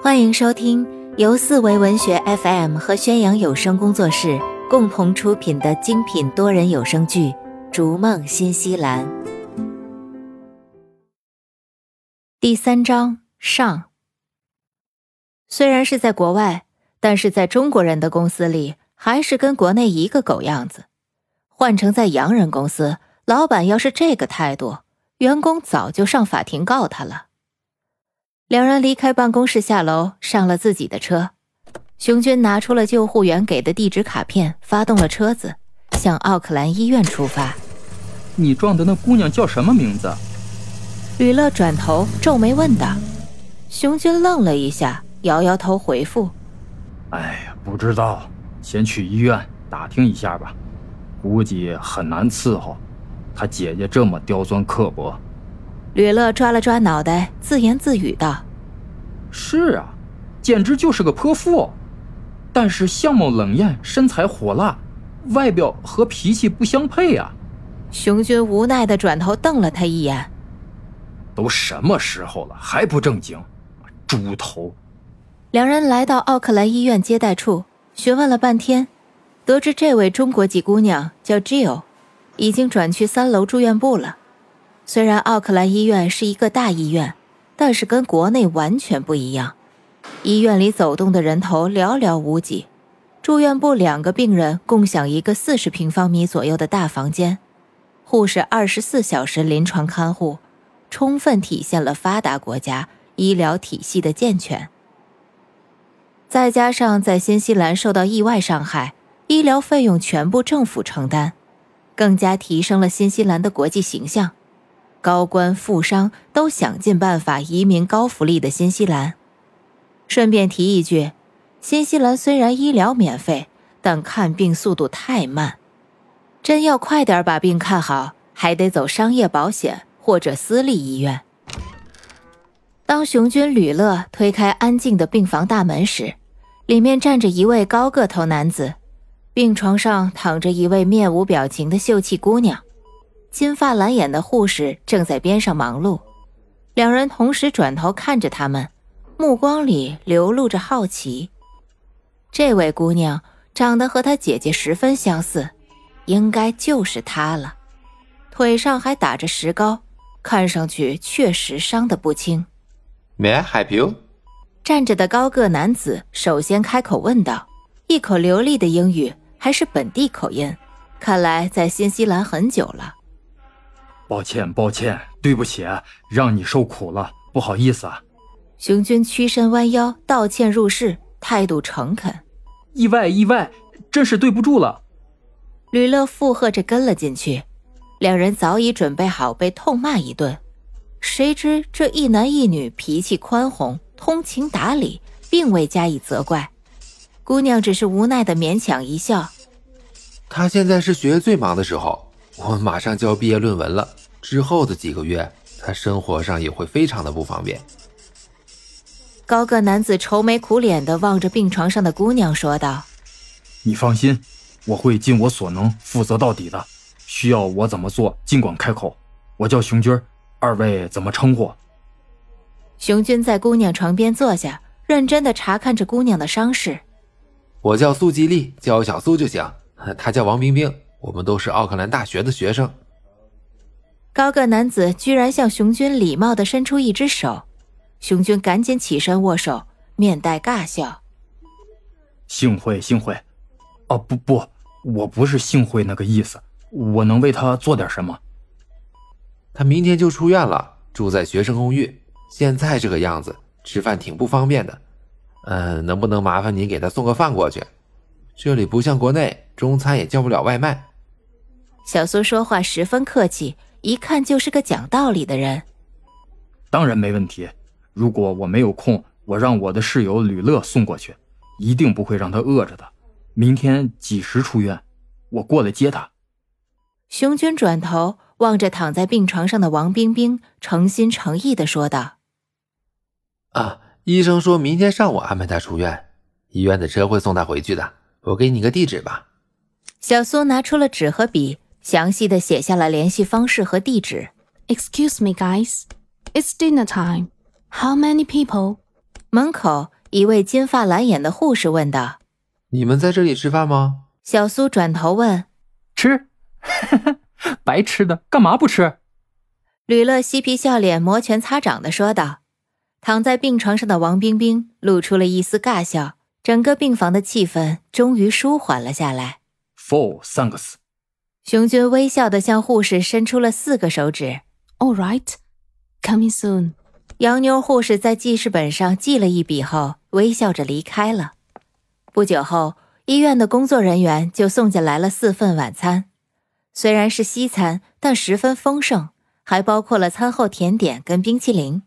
欢迎收听由四维文学 FM 和宣扬有声工作室共同出品的精品多人有声剧《逐梦新西兰》第三章上。虽然是在国外，但是在中国人的公司里，还是跟国内一个狗样子。换成在洋人公司，老板要是这个态度，员工早就上法庭告他了。两人离开办公室，下楼上了自己的车。熊军拿出了救护员给的地址卡片，发动了车子，向奥克兰医院出发。你撞的那姑娘叫什么名字？吕乐转头皱眉问道。熊军愣了一下，摇摇头回复：“哎呀，不知道，先去医院打听一下吧。估计很难伺候，她姐姐这么刁钻刻薄。”吕乐抓了抓脑袋，自言自语道：“是啊，简直就是个泼妇。但是相貌冷艳，身材火辣，外表和脾气不相配啊。”熊军无奈的转头瞪了他一眼：“都什么时候了，还不正经？猪头！”两人来到奥克兰医院接待处，询问了半天，得知这位中国籍姑娘叫 Jill，已经转去三楼住院部了。虽然奥克兰医院是一个大医院，但是跟国内完全不一样。医院里走动的人头寥寥无几，住院部两个病人共享一个四十平方米左右的大房间，护士二十四小时临床看护，充分体现了发达国家医疗体系的健全。再加上在新西兰受到意外伤害，医疗费用全部政府承担，更加提升了新西兰的国际形象。高官富商都想尽办法移民高福利的新西兰。顺便提一句，新西兰虽然医疗免费，但看病速度太慢，真要快点把病看好，还得走商业保险或者私立医院。当熊军吕乐推开安静的病房大门时，里面站着一位高个头男子，病床上躺着一位面无表情的秀气姑娘。金发蓝眼的护士正在边上忙碌，两人同时转头看着他们，目光里流露着好奇。这位姑娘长得和她姐姐十分相似，应该就是她了。腿上还打着石膏，看上去确实伤得不轻。May I help you？站着的高个男子首先开口问道，一口流利的英语，还是本地口音，看来在新西兰很久了。抱歉，抱歉，对不起，让你受苦了，不好意思啊。熊军屈身弯腰道歉入室，态度诚恳。意外，意外，真是对不住了。吕乐附和着跟了进去，两人早已准备好被痛骂一顿。谁知这一男一女脾气宽宏，通情达理，并未加以责怪。姑娘只是无奈的勉强一笑。他现在是学业最忙的时候。我马上就要毕业论文了，之后的几个月，他生活上也会非常的不方便。高个男子愁眉苦脸的望着病床上的姑娘说道：“你放心，我会尽我所能负责到底的。需要我怎么做，尽管开口。我叫熊军，二位怎么称呼？”熊军在姑娘床边坐下，认真的查看着姑娘的伤势。我叫苏吉利，叫我小苏就行。他叫王冰冰。我们都是奥克兰大学的学生。高个男子居然向熊军礼貌的伸出一只手，熊军赶紧起身握手，面带尬笑。幸会，幸会。哦，不不，我不是幸会那个意思。我能为他做点什么？他明天就出院了，住在学生公寓。现在这个样子，吃饭挺不方便的。嗯，能不能麻烦您给他送个饭过去？这里不像国内，中餐也叫不了外卖。小苏说话十分客气，一看就是个讲道理的人。当然没问题。如果我没有空，我让我的室友吕乐送过去，一定不会让他饿着的。明天几时出院？我过来接他。熊军转头望着躺在病床上的王冰冰，诚心诚意的说道：“啊，医生说明天上午安排他出院，医院的车会送他回去的。我给你个地址吧。”小苏拿出了纸和笔。详细的写下了联系方式和地址。Excuse me, guys. It's dinner time. How many people? 门口一位金发蓝眼的护士问道：“你们在这里吃饭吗？”小苏转头问：“吃？白吃的，干嘛不吃？”吕乐嬉皮笑脸、摩拳擦掌的说道。躺在病床上的王冰冰露出了一丝尬笑，整个病房的气氛终于舒缓了下来。Four thanks。熊军微笑的向护士伸出了四个手指。All right, coming soon。洋妞护士在记事本上记了一笔后，微笑着离开了。不久后，医院的工作人员就送进来了四份晚餐，虽然是西餐，但十分丰盛，还包括了餐后甜点跟冰淇淋。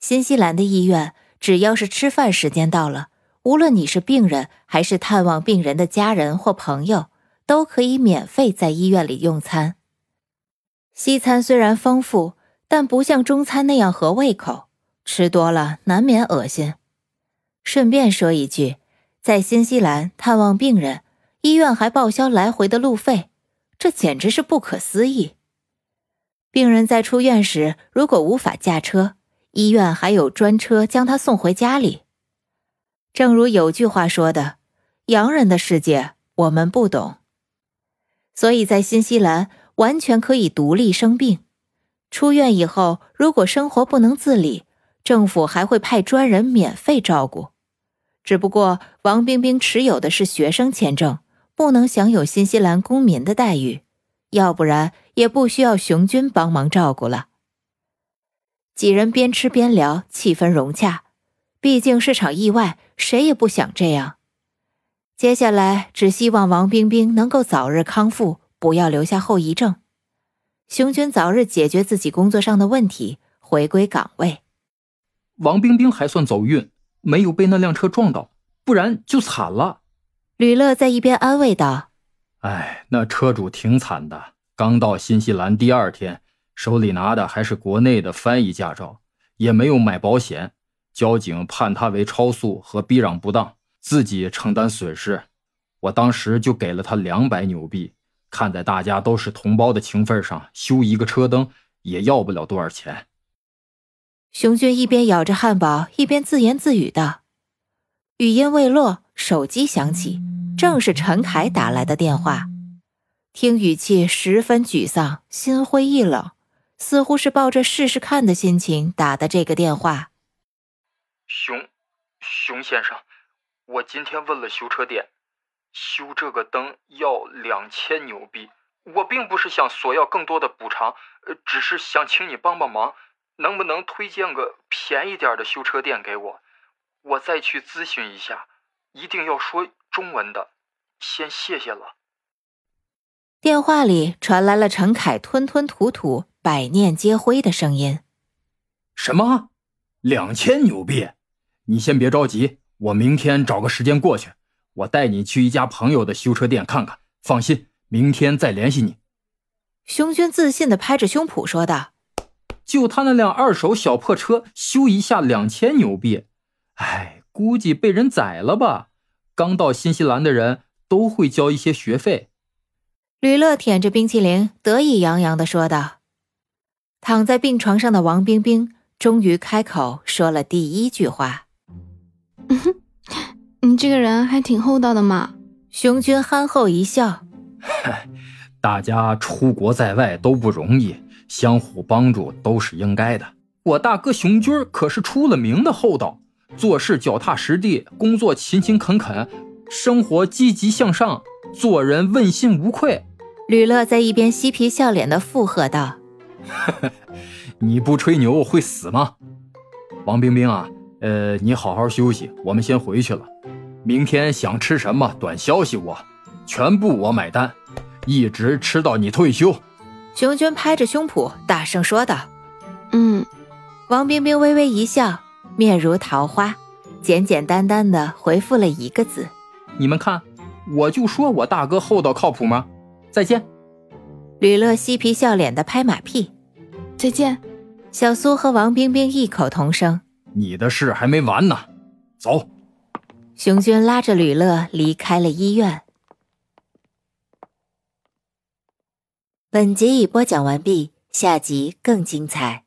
新西兰的医院，只要是吃饭时间到了，无论你是病人还是探望病人的家人或朋友，都可以免费在医院里用餐。西餐虽然丰富，但不像中餐那样合胃口，吃多了难免恶心。顺便说一句，在新西兰探望病人，医院还报销来回的路费，这简直是不可思议。病人在出院时，如果无法驾车，医院还有专车将他送回家里。正如有句话说的：“洋人的世界我们不懂。”所以在新西兰完全可以独立生病。出院以后，如果生活不能自理，政府还会派专人免费照顾。只不过王冰冰持有的是学生签证，不能享有新西兰公民的待遇，要不然也不需要熊军帮忙照顾了。几人边吃边聊，气氛融洽。毕竟是场意外，谁也不想这样。接下来只希望王冰冰能够早日康复，不要留下后遗症。熊军早日解决自己工作上的问题，回归岗位。王冰冰还算走运，没有被那辆车撞到，不然就惨了。吕乐在一边安慰道：“哎，那车主挺惨的，刚到新西兰第二天。”手里拿的还是国内的翻译驾照，也没有买保险，交警判他为超速和避让不当，自己承担损失。我当时就给了他两百纽币，看在大家都是同胞的情分上，修一个车灯也要不了多少钱。熊军一边咬着汉堡，一边自言自语道：“语音未落，手机响起，正是陈凯打来的电话，听语气十分沮丧，心灰意冷。”似乎是抱着试试看的心情打的这个电话。熊，熊先生，我今天问了修车店，修这个灯要两千纽币。我并不是想索要更多的补偿，呃，只是想请你帮帮忙，能不能推荐个便宜点的修车店给我？我再去咨询一下，一定要说中文的。先谢谢了。电话里传来了陈凯吞吞吐吐。百念皆灰的声音。什么？两千纽币？你先别着急，我明天找个时间过去，我带你去一家朋友的修车店看看。放心，明天再联系你。熊军自信的拍着胸脯说道：“就他那辆二手小破车，修一下两千纽币？哎，估计被人宰了吧？刚到新西兰的人都会交一些学费。”吕乐舔着冰淇淋，得意洋洋的说道。躺在病床上的王冰冰终于开口说了第一句话：“ 你这个人还挺厚道的嘛。”熊军憨厚一笑：“ 大家出国在外都不容易，相互帮助都是应该的。我大哥熊军可是出了名的厚道，做事脚踏实地，工作勤勤恳恳，生活积极向上，做人问心无愧。”吕乐在一边嬉皮笑脸的附和道。你不吹牛会死吗，王冰冰啊？呃，你好好休息，我们先回去了。明天想吃什么，短消息我，全部我买单，一直吃到你退休。熊军拍着胸脯大声说道：“嗯。”王冰冰微微一笑，面如桃花，简简单单的回复了一个字：“你们看，我就说我大哥厚道靠谱吗？再见。”吕乐嬉皮笑脸的拍马屁，再见。小苏和王冰冰异口同声：“你的事还没完呢，走。”熊军拉着吕乐离开了医院。本集已播讲完毕，下集更精彩。